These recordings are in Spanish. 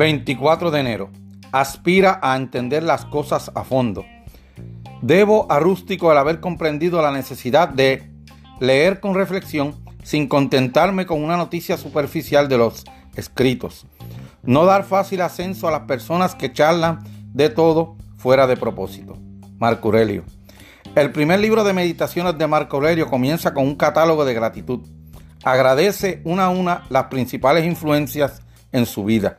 24 de enero. Aspira a entender las cosas a fondo. Debo a Rústico el haber comprendido la necesidad de leer con reflexión sin contentarme con una noticia superficial de los escritos. No dar fácil ascenso a las personas que charlan de todo fuera de propósito. Marco Aurelio. El primer libro de meditaciones de Marco Aurelio comienza con un catálogo de gratitud. Agradece una a una las principales influencias en su vida.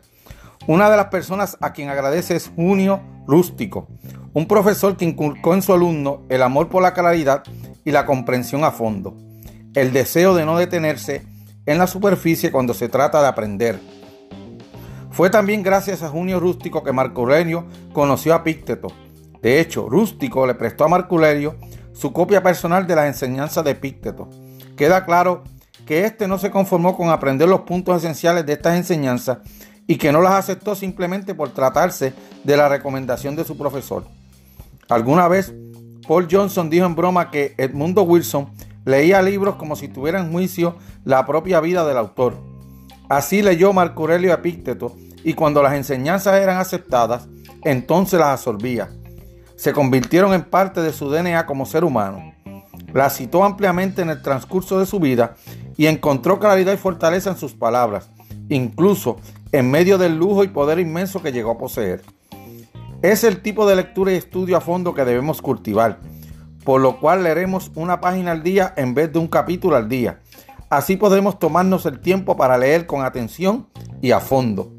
Una de las personas a quien agradece es Junio Rústico, un profesor que inculcó en su alumno el amor por la claridad y la comprensión a fondo, el deseo de no detenerse en la superficie cuando se trata de aprender. Fue también gracias a Junio Rústico que Marco Aurelio conoció a Pícteto. De hecho, Rústico le prestó a Marco Aurelio su copia personal de las enseñanzas de Pícteto. Queda claro que éste no se conformó con aprender los puntos esenciales de estas enseñanzas, y que no las aceptó simplemente por tratarse de la recomendación de su profesor. Alguna vez Paul Johnson dijo en broma que Edmundo Wilson leía libros como si tuviera en juicio la propia vida del autor. Así leyó Marco Aurelio Epícteto y cuando las enseñanzas eran aceptadas, entonces las absorbía. Se convirtieron en parte de su DNA como ser humano. Las citó ampliamente en el transcurso de su vida y encontró claridad y fortaleza en sus palabras, incluso en medio del lujo y poder inmenso que llegó a poseer. Es el tipo de lectura y estudio a fondo que debemos cultivar, por lo cual leeremos una página al día en vez de un capítulo al día. Así podemos tomarnos el tiempo para leer con atención y a fondo.